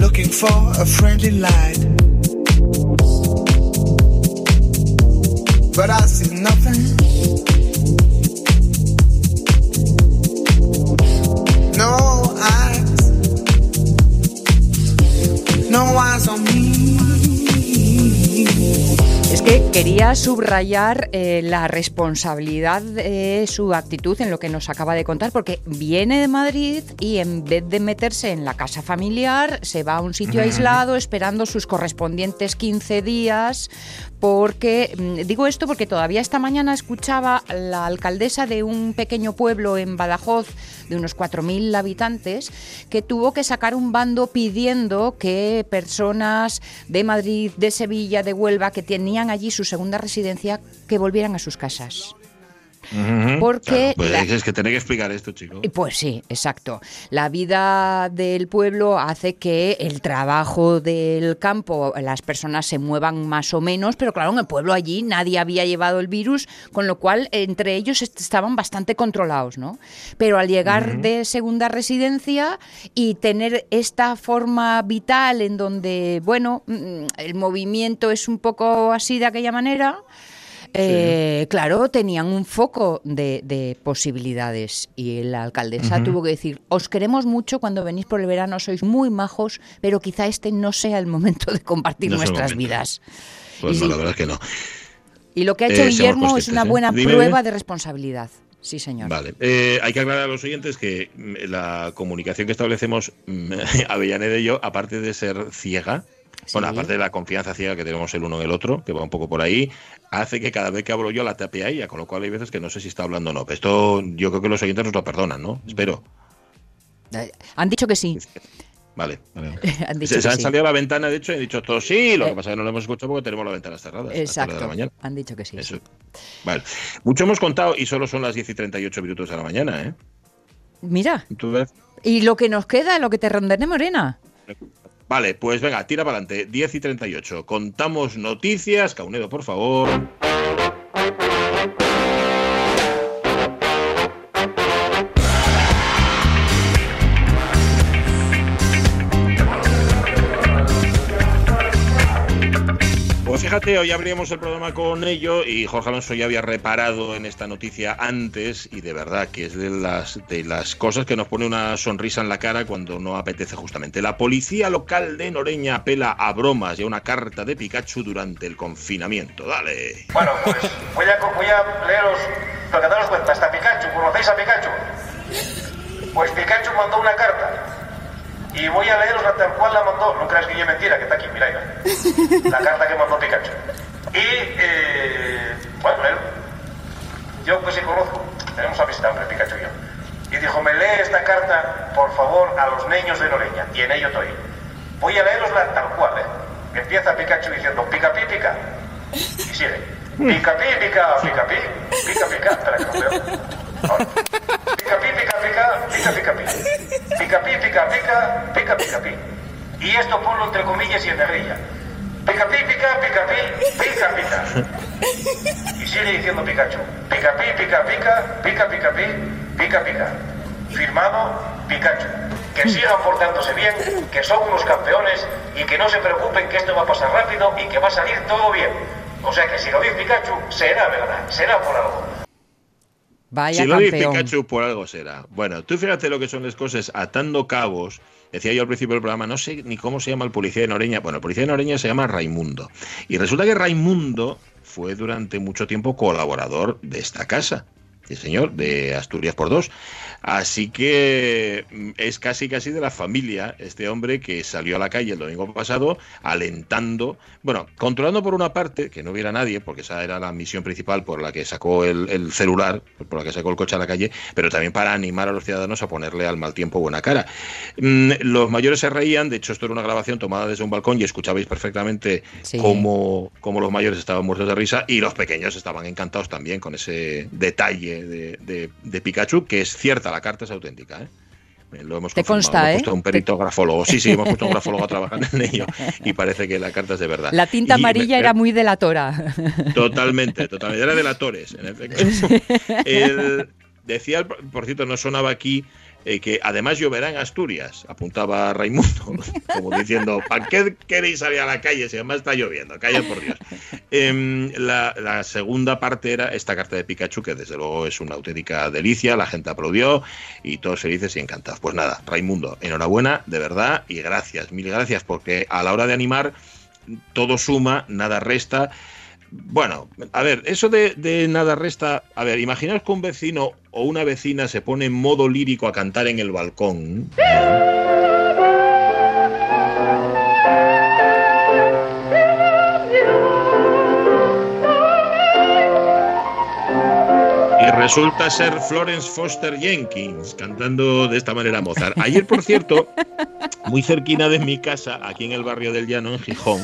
looking for a friendly light. But I see nothing. Que quería subrayar eh, la responsabilidad de su actitud en lo que nos acaba de contar, porque viene de Madrid y en vez de meterse en la casa familiar, se va a un sitio aislado esperando sus correspondientes 15 días, porque, mm, digo esto porque todavía esta mañana escuchaba la alcaldesa de un pequeño pueblo en Badajoz, de unos 4.000 habitantes, que tuvo que sacar un bando pidiendo que personas de Madrid, de Sevilla, de Huelva, que tenían allí su segunda residencia, que volvieran a sus casas. Porque Claro, pues la- es que tener que explicar esto, chico. Y Pues sí, exacto. La vida del pueblo hace que el trabajo del campo, las personas se muevan más o menos, pero claro, en el pueblo allí nadie había llevado el virus, con lo cual entre ellos est- estaban bastante controlados, ¿no? Pero al llegar de segunda residencia y tener esta forma vital en donde, bueno, mm, el movimiento es un poco así de aquella manera, eh, claro, tenían un foco de, de posibilidades y la alcaldesa tuvo que decir, os queremos mucho cuando venís por el verano, sois muy majos, pero quizá este no sea el momento de compartir No nuestras vidas. Pues y no, la verdad es que no. Y lo que ha Eh, hecho seamos Guillermo es una ¿eh? buena prueba de responsabilidad. Sí, señor. Vale. Eh, hay que aclarar a los oyentes que mm, la comunicación que establecemos mm, Avellaneda y yo, aparte de ser ciega, Bueno, aparte de la confianza ciega que tenemos el uno en el otro, que va un poco por ahí, hace que cada vez que hablo yo la tape a ella, con lo cual hay veces que no sé si está hablando o no. Esto yo creo que los oyentes nos lo perdonan, ¿no? Espero. Eh, han dicho que sí. Vale, vale. han se, han salido a la ventana, de hecho, y han dicho todos sí, lo que pasa es que no lo hemos escuchado porque tenemos las ventanas cerradas. Exacto. Han dicho que sí. Vale. Mucho hemos contado y solo son las 10 y 38 minutos de la mañana, ¿eh? Mira. ¿Y lo que nos queda, lo que te rondené, Morena? Vale, pues venga, tira para adelante. 10 y 38. Contamos noticias. Caunedo, por favor. Fíjate, hoy abrimos el programa con ello y Jorge Alonso ya había reparado en esta noticia antes y de verdad que es de las, de las cosas que nos pone una sonrisa en la cara cuando no apetece justamente. La policía local de Noreña apela a bromas y a una carta de Pikachu durante el confinamiento. Dale. Bueno, pues voy a, voy a leeros, para que daros cuenta, está Pikachu, ¿conocéis a Pikachu? Pues Pikachu mandó una carta y voy a leeros tal cual la mandó. No creas que es mentira, que está aquí, mira, La carta que mandó Pikachu. Y, eh, bueno, él, yo pues sí conozco, tenemos amistad entre Pikachu y yo. Y dijo, me lee esta carta, por favor, a los niños de Noreña. Y en ello estoy. Voy a leerosla tal cual, ¿eh? Empieza Pikachu diciendo, pica, pi, pica. Y sigue. Pica, pi, pica, pica, pi. Pica, pica. Espera que no veo. Ahora. Pica, pi, pica, pica, pica, pica, pi. Pica, pi, pica, pica, pica, pica, pi. Y esto ponlo entre comillas y en negrilla. Pica, pi, pica, pica, pi, pica, pica. Y sigue diciendo Pikachu. Pica, pi, pica, pica, pica, pica, pi, pica, pica. Firmado Pikachu. Que sigan portándose bien, que son unos campeones y que no se preocupen que esto va a pasar rápido y que va a salir todo bien. O sea que si lo dice Pikachu, será verdad, será por algo. Vaya si lo dice Pikachu, por algo será. Bueno, tú fíjate lo que son las cosas atando cabos. Decía yo al principio del programa, no sé ni cómo se llama el policía de Noreña. Bueno, el policía de Noreña se llama Raimundo. Y resulta que Raimundo fue durante mucho tiempo colaborador de esta casa. Sí, señor, de Asturias por dos. Así que mm, es casi casi de la familia este hombre que salió a la calle el domingo pasado alentando, bueno, controlando por una parte que no hubiera nadie, porque esa era la misión principal por la que sacó el, celular, por la que sacó el coche a la calle, pero también para animar a los ciudadanos a ponerle al mal tiempo buena cara. Mm, los mayores se reían, de hecho esto era una grabación tomada desde un balcón y escuchabais perfectamente cómo, los mayores estaban muertos de risa y los pequeños estaban encantados también con ese detalle de, de Pikachu, que es cierta la carta es auténtica, ¿eh? Lo hemos Te consta, hemos puesto un perito grafólogo. Sí, sí, hemos puesto un grafólogo a trabajar en ello y parece que la carta es de verdad. La tinta amarilla era muy delatora. Totalmente, totalmente. Era delatores, en efecto. decía, por cierto, no sonaba aquí eh, que además lloverá en Asturias, apuntaba Raimundo, como diciendo, ¿para qué queréis salir a la calle si además está lloviendo? Calla por Dios. Em, la, segunda parte era esta carta de Pikachu, que desde luego es una auténtica delicia, la gente aplaudió y todos felices y encantados. Pues nada, Raimundo, enhorabuena, de verdad, y gracias, mil gracias, porque a la hora de animar todo suma, nada resta. Bueno, a ver, eso de, nada resta. A ver, imaginaos que un vecino o una vecina se pone en modo lírico a cantar en el balcón. Resulta ser Florence Foster Jenkins cantando de esta manera Mozart. Ayer, por cierto, muy cerquina de mi casa, aquí en el barrio del Llano, en Gijón,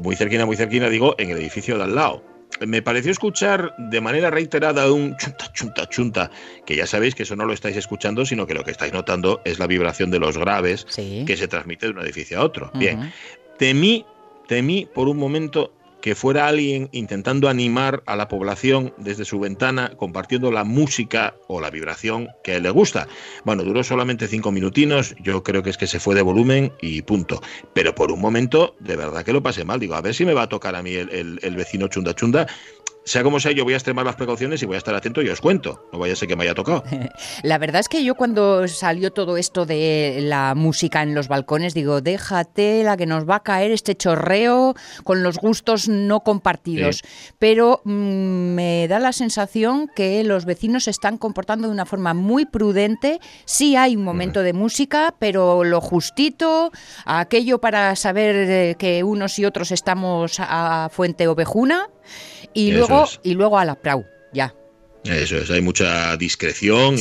muy cerquina, muy cerquina, digo, en el edificio de al lado. Me pareció escuchar de manera reiterada un chunta, chunta, chunta, que ya sabéis que eso no lo estáis escuchando, sino que lo que estáis notando es la vibración de los graves que se transmite de un edificio a otro. Bien, temí, temí por un momento que fuera alguien intentando animar a la población desde su ventana, compartiendo la música o la vibración que a él le gusta. Bueno, duró solamente cinco minutinos, yo creo que es que se fue de volumen y punto. Pero por un momento, de verdad que lo pasé mal. Digo, a ver si me va a tocar a mí el, vecino chunda chunda sea como sea, yo voy a extremar las precauciones y voy a estar atento y os cuento. No vaya a ser que me haya tocado. La verdad es que yo cuando salió todo esto de la música en los balcones, digo, déjate la que nos va a caer este chorreo con los gustos no compartidos. Pero mm, me da la sensación que los vecinos se están comportando de una forma muy prudente. Sí hay un momento de música, pero lo justito, aquello para saber eh, que unos y otros estamos a fuente ovejuna y luego y luego a la prau, ya. Eso es, hay mucha discreción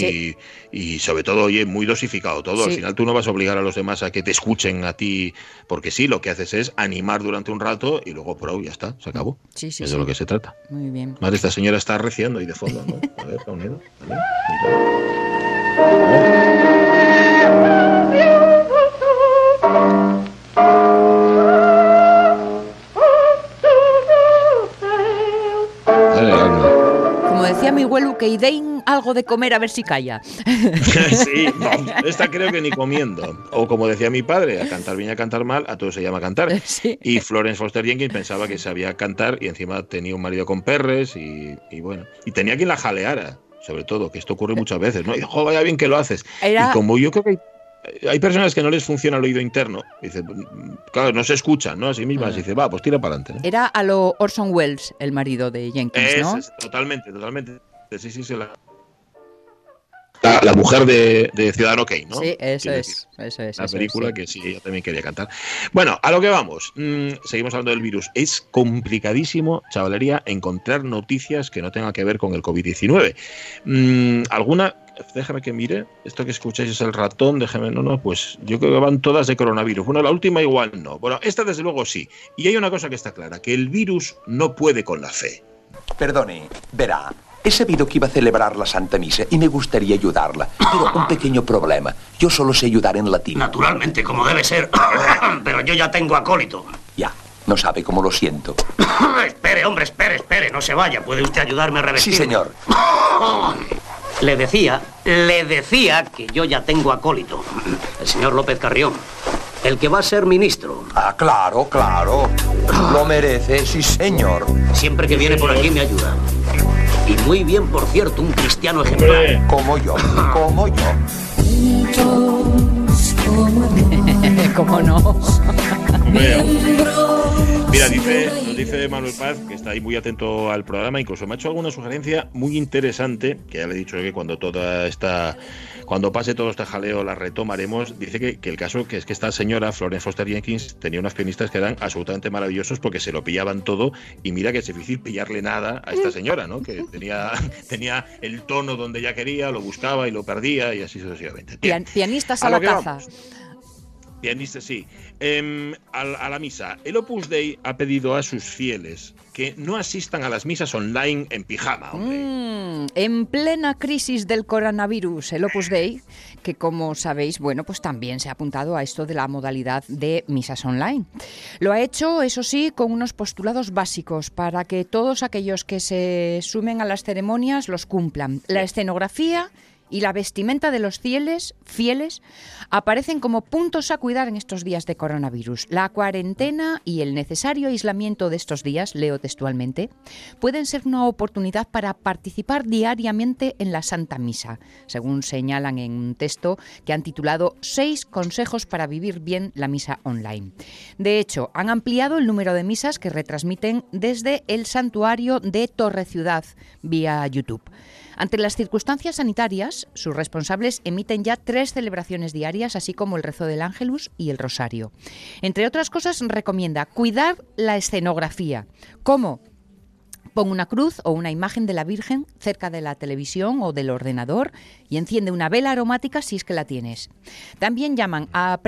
y, sobre todo, oye, muy dosificado todo. Al final tú no vas a obligar a los demás a que te escuchen a ti, porque sí, lo que haces es animar durante un rato y luego, pro, ya está, se acabó. Sí, Eso es de lo que se trata. Muy bien. Madre, esta señora está reciendo ahí de fondo, ¿no? A ver, reunido. decía mi abuelo que den algo de comer a ver si calla. sí, esta creo que ni comiendo. O como decía mi padre, a cantar bien, a cantar mal, a todo se llama cantar. Y Florence Foster Jenkins pensaba que sabía cantar y encima tenía un marido con perres y, bueno. Y tenía quien la jaleara, sobre todo, que esto ocurre muchas veces, ¿no? Y, jo, vaya bien que lo haces. Y como yo creo que hay personas que no les funciona el oído interno. Dice, claro, no se escuchan, ¿no? A sí mismas. Dice, va, pues tira para adelante. Era a lo Orson Welles, el marido de Jenkins, ¿no? Es, totalmente, totalmente. Sí, sí, sí. La, la, mujer de, Ciudadano Kane, ¿no? Sí, eso es, eso es. La película que sí, ella también quería cantar. Bueno, a lo que vamos. Mm, seguimos hablando del virus. Es complicadísimo, chavalería, encontrar noticias que no tengan que ver con el COVID-19. Mm, ¿Alguna déjame que mire, esto que escucháis es el ratón, déjame, no, no, pues yo creo que van todas de coronavirus. Bueno, la última igual no. Bueno, esta desde luego sí. Y hay una cosa que está clara, que el virus no puede con la fe. Perdone, verá, he sabido que iba a celebrar la Santa Misa y me gustaría ayudarla, pero un pequeño problema. Yo solo sé ayudar en latín. Naturalmente, como debe ser. pero yo ya tengo acólito. Ya, no sabe cómo lo siento. espere, hombre, espere, espere, no se vaya. ¿Puede usted ayudarme a revestir? Sí, señor. Le decía, le decía que yo ya tengo acólito. El señor López Carrión. El que va a ser ministro. Ah, claro, claro. Lo merece, sí, señor. Siempre que viene por aquí me ayuda. Y muy bien, por cierto, un cristiano ejemplar. Como yo, como yo. ¿Cómo no? Mira, dice, nos dice Manuel Paz, que está ahí muy atento al programa, incluso me ha hecho alguna sugerencia muy interesante, que ya le he dicho que cuando toda esta, cuando pase todo este jaleo la retomaremos. Dice que, que el caso que es que esta señora, Florence Foster Jenkins, tenía unos pianistas que eran absolutamente maravillosos porque se lo pillaban todo y mira que es difícil pillarle nada a esta señora, ¿no? Que tenía, tenía el tono donde ella quería, lo buscaba y lo perdía y así sucesivamente. pianistas a, la caza. Pianista, sí. Em, a, la misa. El Opus Dei ha pedido a sus fieles que no asistan a las misas online en pijama. Mm, en plena crisis del coronavirus, el Opus Dei, que como sabéis, bueno, pues también se ha apuntado a esto de la modalidad de misas online. Lo ha hecho, eso sí, con unos postulados básicos para que todos aquellos que se sumen a las ceremonias los cumplan. La escenografía y la vestimenta de los fieles, fieles aparecen como puntos a cuidar en estos días de coronavirus. La cuarentena y el necesario aislamiento de estos días, leo textualmente, pueden ser una oportunidad para participar diariamente en la Santa Misa, según señalan en un texto que han titulado Seis consejos para vivir bien la misa online. De hecho, han ampliado el número de misas que retransmiten desde el santuario de Torre Ciudad vía YouTube. Ante las circunstancias sanitarias, sus responsables emiten ya tres celebraciones diarias, así como el rezo del Ángelus y el Rosario. Entre otras cosas, recomienda cuidar la escenografía. ¿Cómo? Pon una cruz o una imagen de la Virgen cerca de la televisión o del ordenador y enciende una vela aromática si es que la tienes. También llaman a,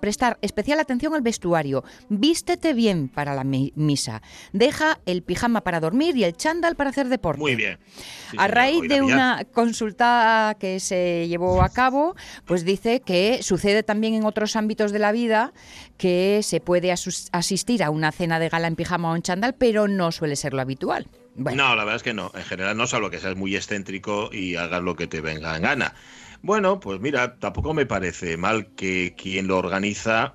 prestar especial atención al vestuario. Vístete bien para la misa. Deja el pijama para dormir y el chándal para hacer deporte. Muy bien. a raíz de una consulta que se llevó a cabo, pues dice que sucede también en otros ámbitos de la vida que se puede asistir a una cena de gala en pijama o en chándal, pero no suele ser lo habitual. No, la verdad es que no. En general no, salvo que seas muy excéntrico y hagas lo que te venga en gana. Bueno, pues mira, tampoco me parece mal que quien lo organiza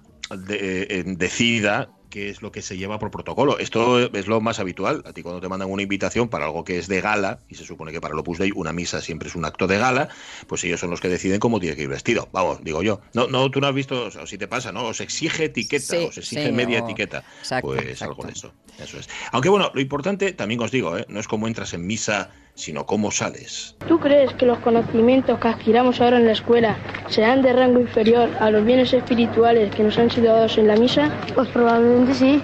eh, decida qué es lo que se lleva por protocolo. Esto es lo más habitual. A ti cuando te mandan una invitación para algo que es de gala, y se supone que para el Opus Dei una misa siempre es un acto de gala, pues ellos son los que deciden cómo tiene que ir vestido. Vamos, digo yo. No, no tú no has visto, o si te pasa, ¿no? Os exige etiqueta, os exige media etiqueta. pues algo de eso. Eso es. Aunque bueno, lo importante, también os digo, ¿eh? no es cómo entras en misa sino cómo sales. ¿Tú crees que los conocimientos que adquiramos ahora en la escuela serán de rango inferior a los bienes espirituales que nos han sido dados en la misa? Pues probablemente sí.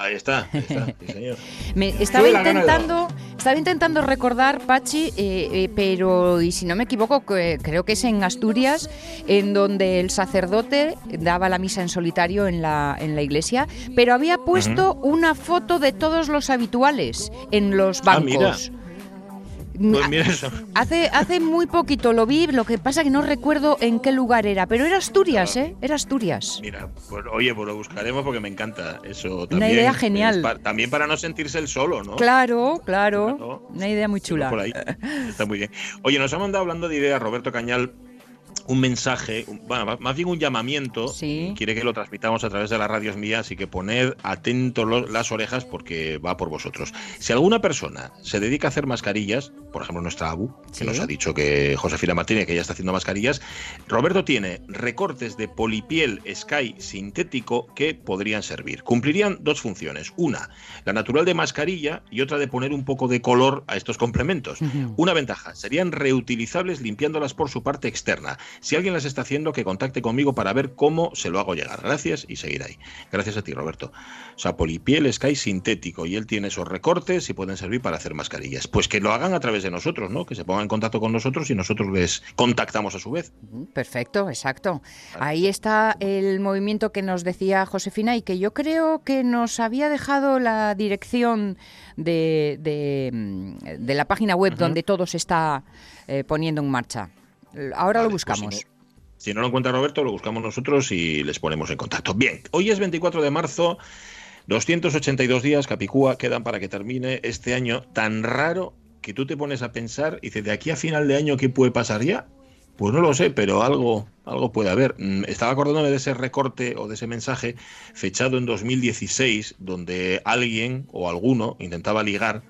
Ahí está, ahí está, sí, señor. Me estaba intentando, estaba intentando recordar, Pachi, eh, eh, pero y si no me equivoco, creo que es en Asturias, en donde el sacerdote daba la misa en solitario en la, en la iglesia, pero había puesto una foto de todos los habituales en los Ah, bancos. Pues mira eso. Hace, hace muy poquito lo vi, lo que pasa que no recuerdo en qué lugar era, pero era Asturias, ¿eh? Era Asturias. Mira, pues oye, pues lo buscaremos porque me encanta eso también. Una idea genial. Pa- también para no sentirse el solo, ¿no? Claro, claro. Una idea muy chula. Por ahí. Está muy bien. Oye, nos ha mandado hablando de ideas Roberto Cañal un mensaje, un- bueno, más bien un llamamiento. Quiere que lo transmitamos a través de las radios mías, así que poned atentos las orejas porque va por vosotros. Si alguna persona se dedica a hacer mascarillas, por ejemplo nuestra ABU, que Sí. nos ha dicho que Josefina Martínez, que ya está haciendo mascarillas, Roberto tiene recortes de polipiel Sky sintético que podrían servir. Cumplirían dos funciones. Una, la natural de mascarilla y otra de poner un poco de color a estos complementos. Una ventaja, serían reutilizables limpiándolas por su parte externa. Si alguien las está haciendo, que contacte conmigo para ver cómo se lo hago llegar. Gracias y seguir ahí. Gracias a ti, Roberto. O sea, polipiel Sky sintético y él tiene esos recortes y pueden servir para hacer mascarillas. Pues que lo hagan a través de nosotros, ¿no? Que se pongan en contacto con nosotros y nosotros les contactamos a su vez. Perfecto, exacto. Ahí está el movimiento que nos decía Josefina y que yo creo que nos había dejado la dirección de, de, mm, de la página web donde todo se está eh, poniendo en marcha. Ahora lo buscamos. Si no lo encuentra Roberto, lo buscamos nosotros y les ponemos en contacto. Bien, hoy es 24 de marzo, 282 días, Capicúa, quedan para que termine este año tan raro que tú te pones a pensar y dices, de aquí a final de año, ¿qué puede pasar ya? Pues no lo sé, pero algo, algo puede haber. Mm, Estaba acordándome de ese recorte o de ese mensaje fechado en 2016, donde alguien o alguno intentaba ligar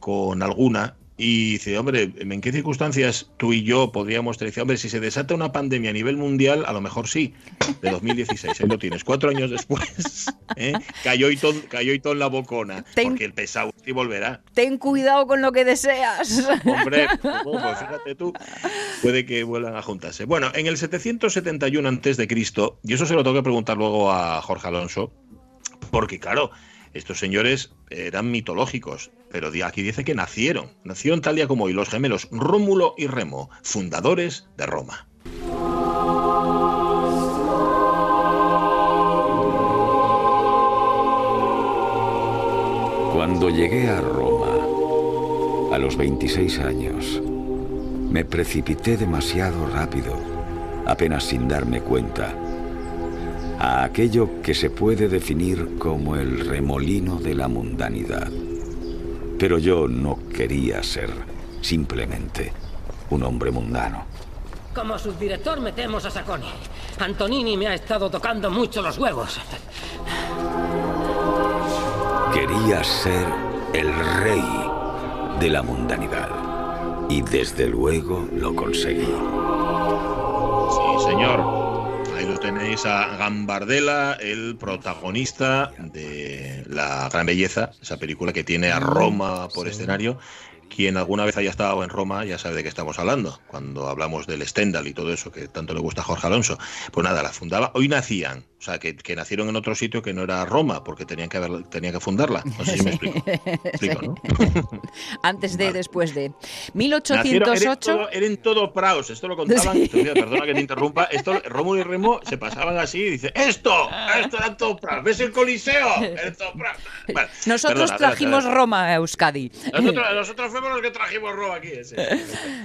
con alguna y dice, hombre, ¿en qué circunstancias tú y yo podríamos te dice, hombre, si se desata una pandemia a nivel mundial, a lo mejor sí, de 2016, ahí lo tienes, cuatro años después, ¿eh? cayó, y cayó en la bocona, Ten- porque el pesado sí volverá. Ten cuidado con lo que deseas. Hombre, pues, pues fíjate tú, puede que vuelvan a juntarse. Bueno, en el 771 antes de Cristo, y eso se lo tengo que preguntar luego a Jorge Alonso, porque claro, estos señores eran mitológicos, pero aquí dice que nacieron, nacieron tal día como hoy los gemelos Rómulo y Remo, fundadores de Roma. Cuando llegué a Roma, a los 26 años, me precipité demasiado rápido, apenas sin darme cuenta, a aquello que se puede definir como el remolino de la mundanidad. Pero yo no quería ser simplemente un hombre mundano. Como subdirector metemos a Sacconi. Antonini me ha estado tocando mucho los huevos. Quería ser el rey de la mundanidad. Y desde luego lo conseguí. Sí, señor. Tenéis a Gambardella, el protagonista de La Gran Belleza, esa película que tiene a Roma por escenario. Quien alguna vez haya estado en Roma ya sabe de qué estamos hablando, cuando hablamos del Stendhal y todo eso que tanto le gusta a Jorge Alonso. Pues nada, la fundaba. Hoy nacían, o sea, que, que nacieron en otro sitio que no era Roma, porque tenían que, haber, tenían que fundarla. No sé si me explico. explico, ¿no? Antes de, después de. Nacieron- 1808. Eran todo, eran todo praos, esto lo contaban. Sí. Perdona que te interrumpa. Esto, Rómulo y Remo se pasaban así y dice: ¡Esto! ¡Esto eran todo praos! ¿Ves el Coliseo? Era todo Nosotros perdona, trajimos Roma a Euskadi. nosotros fuimos los que trajimos aquí. ese.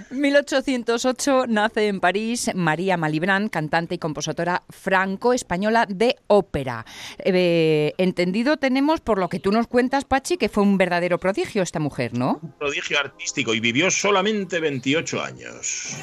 1808 nace en París María Malibran, cantante y compositora franco-española de ópera. Eh, entendido tenemos por lo que tú nos cuentas, Pachi, que fue un verdadero prodigio esta mujer, ¿no? Prodigio artístico y vivió solamente 28 años.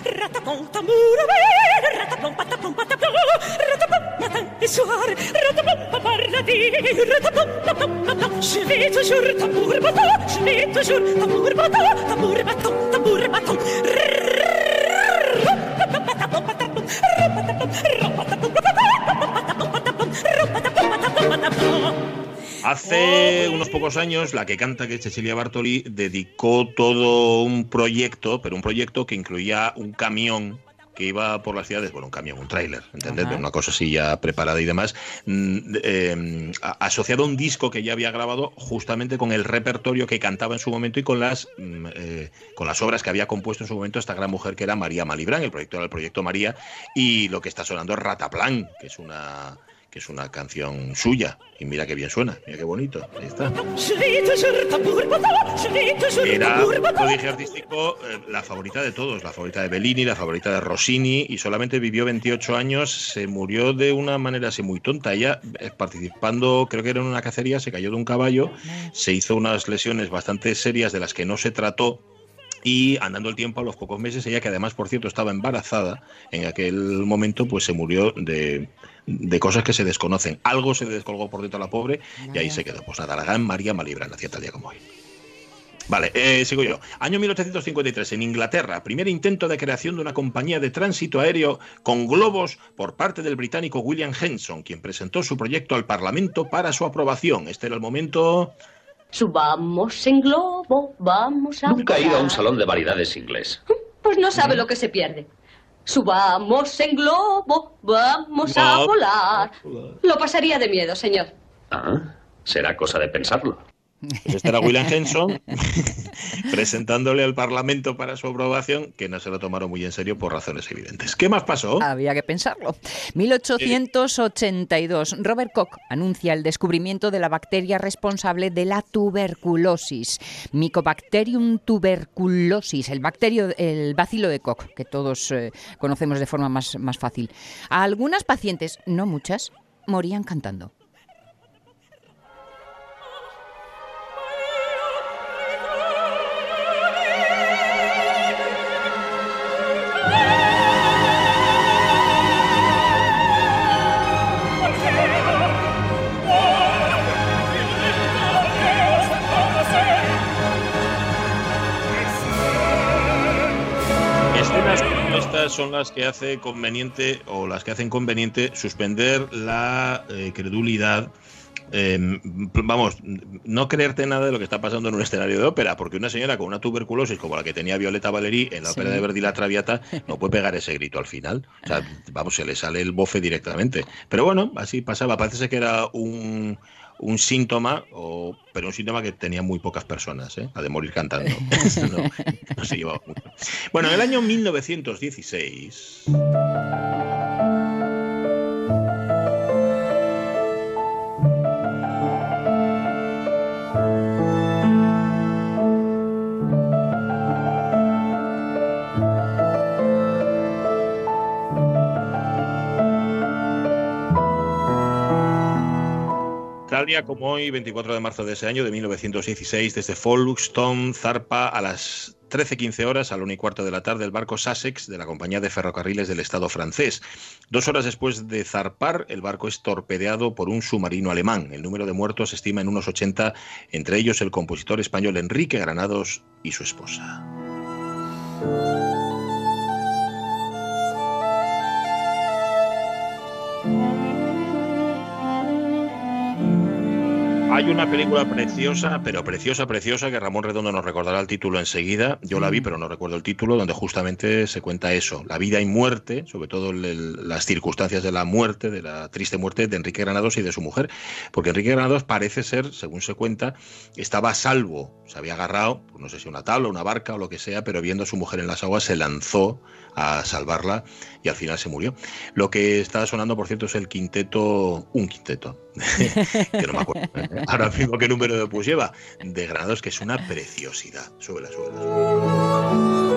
Hace unos pocos años, la que canta, que es Cecilia Bartoli, dedicó todo un proyecto, pero un proyecto que incluía un camión que iba por las ciudades, bueno, un camión, un tráiler, ¿entendés? Una cosa así ya preparada y demás, mm, eh, asociado a un disco que ya había grabado justamente con el repertorio que cantaba en su momento y con las, mm, eh, con las obras que había compuesto en su momento esta gran mujer que era María Malibrán, el proyecto era el proyecto María, y lo que está sonando es Rataplan, que es una que es una canción suya. Y mira qué bien suena, mira qué bonito. Ahí está. Era, dije artístico, eh, la favorita de todos, la favorita de Bellini, la favorita de Rossini, y solamente vivió 28 años, se murió de una manera así muy tonta. Ella, eh, participando, creo que era en una cacería, se cayó de un caballo, se hizo unas lesiones bastante serias de las que no se trató y andando el tiempo a los pocos meses ella que además por cierto estaba embarazada en aquel momento pues se murió de, de cosas que se desconocen. Algo se descolgó por dentro a la pobre y ahí se quedó. Pues nada, la gran María Malibra nacía tal día como hoy. Vale, eh, sigo yo. Año 1853, en Inglaterra, primer intento de creación de una compañía de tránsito aéreo con globos por parte del británico William Henson, quien presentó su proyecto al Parlamento para su aprobación. Este era el momento... Subamos en globo, vamos a... Nunca he ido a un salón de variedades inglés. Pues no sabe lo que se pierde. Subamos en globo, vamos a volar. Lo pasaría de miedo, señor. Ah, será cosa de pensarlo. Pues este era William Henson presentándole al Parlamento para su aprobación, que no se lo tomaron muy en serio por razones evidentes. ¿Qué más pasó? Había que pensarlo. 1882, Robert Koch anuncia el descubrimiento de la bacteria responsable de la tuberculosis. Mycobacterium tuberculosis, el bacterio, el bacilo de Koch, que todos eh, conocemos de forma más, más fácil. A algunas pacientes, no muchas, morían cantando. Son las que hace conveniente o las que hacen conveniente suspender la eh, credulidad. Em, vamos, no creerte nada de lo que está pasando en un escenario de ópera, porque una señora con una tuberculosis como la que tenía Violeta Valerí en la ópera de Verdi La Traviata no puede pegar ese grito al final. O sea, vamos, se le sale el bofe directamente. Pero bueno, así pasaba. Parece que era un, un síntoma, o, pero un síntoma que tenía muy pocas personas, ¿eh? de morir cantando. no, se llevaba mucho. Bueno, en el año 1916. Como hoy, 24 de marzo de ese año, de 1916, desde Folkestone zarpa a las 13-15 horas, a la 1 y cuarto de la tarde, el barco Sussex de la compañía de ferrocarriles del Estado francés. Dos horas después de zarpar, el barco es torpedeado por un submarino alemán. El número de muertos se estima en unos 80, entre ellos el compositor español Enrique Granados y su esposa. Hay una película preciosa, pero preciosa, preciosa, que Ramón Redondo nos recordará el título enseguida. Yo la vi, pero no recuerdo el título, donde justamente se cuenta eso, la vida y muerte, sobre todo las circunstancias de la muerte, de la triste muerte de Enrique Granados y de su mujer. Porque Enrique Granados parece ser, según se cuenta, estaba a salvo, se había agarrado, pues no sé si una tabla, una barca o lo que sea, pero viendo a su mujer en las aguas se lanzó a salvarla y al final se murió. Lo que está sonando, por cierto, es el quinteto, un quinteto, acuerdo ahora mismo qué número de opus lleva, de Granados, que es una preciosidad. Súbela, súbela.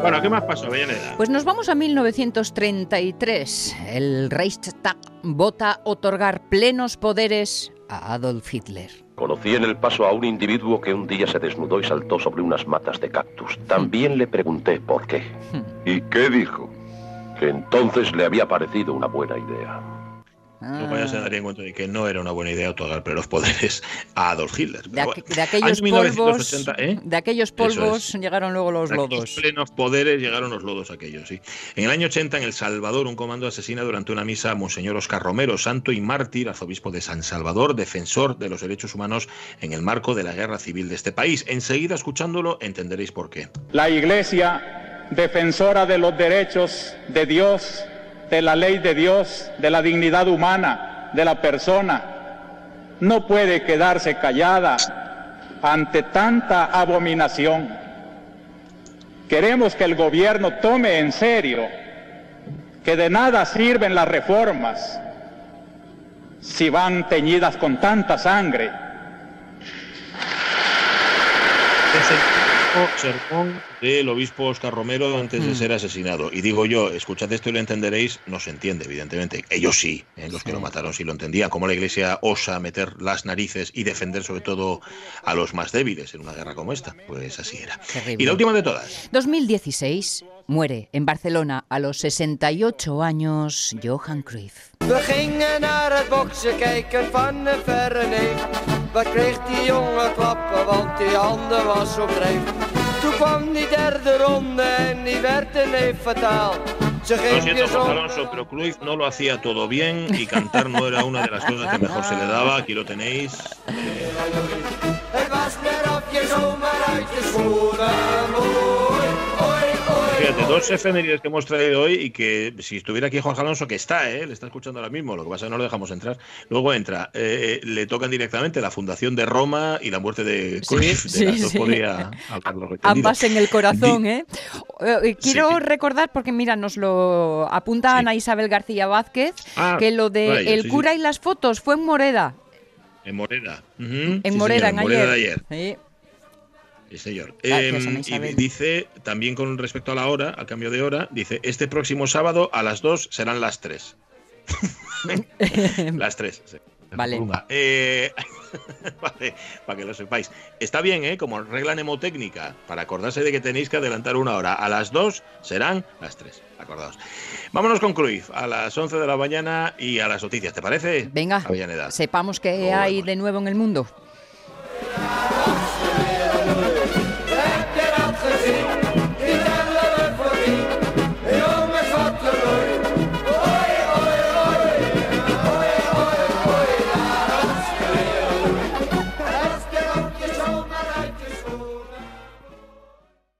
Bueno, ¿qué más pasó, Avellaneda? Pues nos vamos a 1933. El Reichstag vota otorgar plenos poderes a Adolf Hitler. Conocí en el paso a un individuo que un día se desnudó y saltó sobre unas matas de cactus. También le pregunté por qué. ¿Y qué dijo? Que entonces le había parecido una buena idea. Luego ya se daría cuenta de que no era una buena idea otorgar los poderes a Adolf Hitler. De, Pero aqu- bueno. de aquellos Año 1980, polvos, ¿eh? de aquellos polvos es. llegaron luego los De aquellos lodos. plenos poderes llegaron los lodos aquellos, sí. En el año 80, en El Salvador, un comando asesina durante una misa a Monseñor Oscar Romero, santo y mártir, arzobispo de San Salvador, defensor de los derechos humanos en el marco de la guerra civil de este país. Enseguida, escuchándolo, entenderéis por qué. La Iglesia, defensora de los derechos de Dios, de la ley de Dios, de la dignidad humana, de la persona, no puede quedarse callada ante tanta abominación. Queremos que el gobierno tome en serio que de nada sirven las reformas si van teñidas con tanta sangre. Es el último sermón del obispo Oscar Romero antes de Mm. ser asesinado. Y digo yo, escuchad esto y lo entenderéis, no se entiende, evidentemente. Ellos sí, ¿eh? los que lo mataron sí lo entendían. Cómo la iglesia osa meter las narices y defender sobre todo a los más débiles en una guerra como esta. Pues así era. Terrible. Y la última de todas. 2016 muere en Barcelona a los 68 años Johan Cruyff. Wat kreeg die jongen klappen, want die handen was dreef. Toen kwam die derde ronde en die werd een Lo siento, zo... Alonso, pero Cruyff no lo hacía todo bien y cantar no era una de las cosas que mejor se le daba. Aquí lo tenéis. Dos efemérides que hemos traído hoy y que si estuviera aquí Jorge Alonso, que está, ¿eh? le está escuchando ahora mismo, lo que pasa es que no lo dejamos entrar. Luego entra, eh, le tocan directamente la fundación de Roma y la muerte de Cruyff. sí, de sí. podría retendido. Ambas en el corazón, ¿eh? Eh, Quiero Sí. recordar, porque mira, nos lo apunta Ana Isabel García Vázquez, Ah, que lo de vaya, el sí, cura sí. y las fotos fue en Moreda. En Moreda. En sí, Moreda, en Moreda ayer. de ayer. Sí. Señor. Gracias, Eh, Ana y dice, también con respecto a la hora, al cambio de hora, dice, este próximo sábado a las 2 serán las 3. las 3. sí. Vale. Eh, vale, para que lo sepáis. Está bien, ¿eh? Como regla mnemotécnica, para acordarse de que tenéis que adelantar una hora. A las 2 serán las 3. Acordaos. Vámonos con Cruyff a las 11 de la mañana y a las noticias, ¿te parece? Venga, Avellaneda. sepamos qué hay de nuevo en el mundo.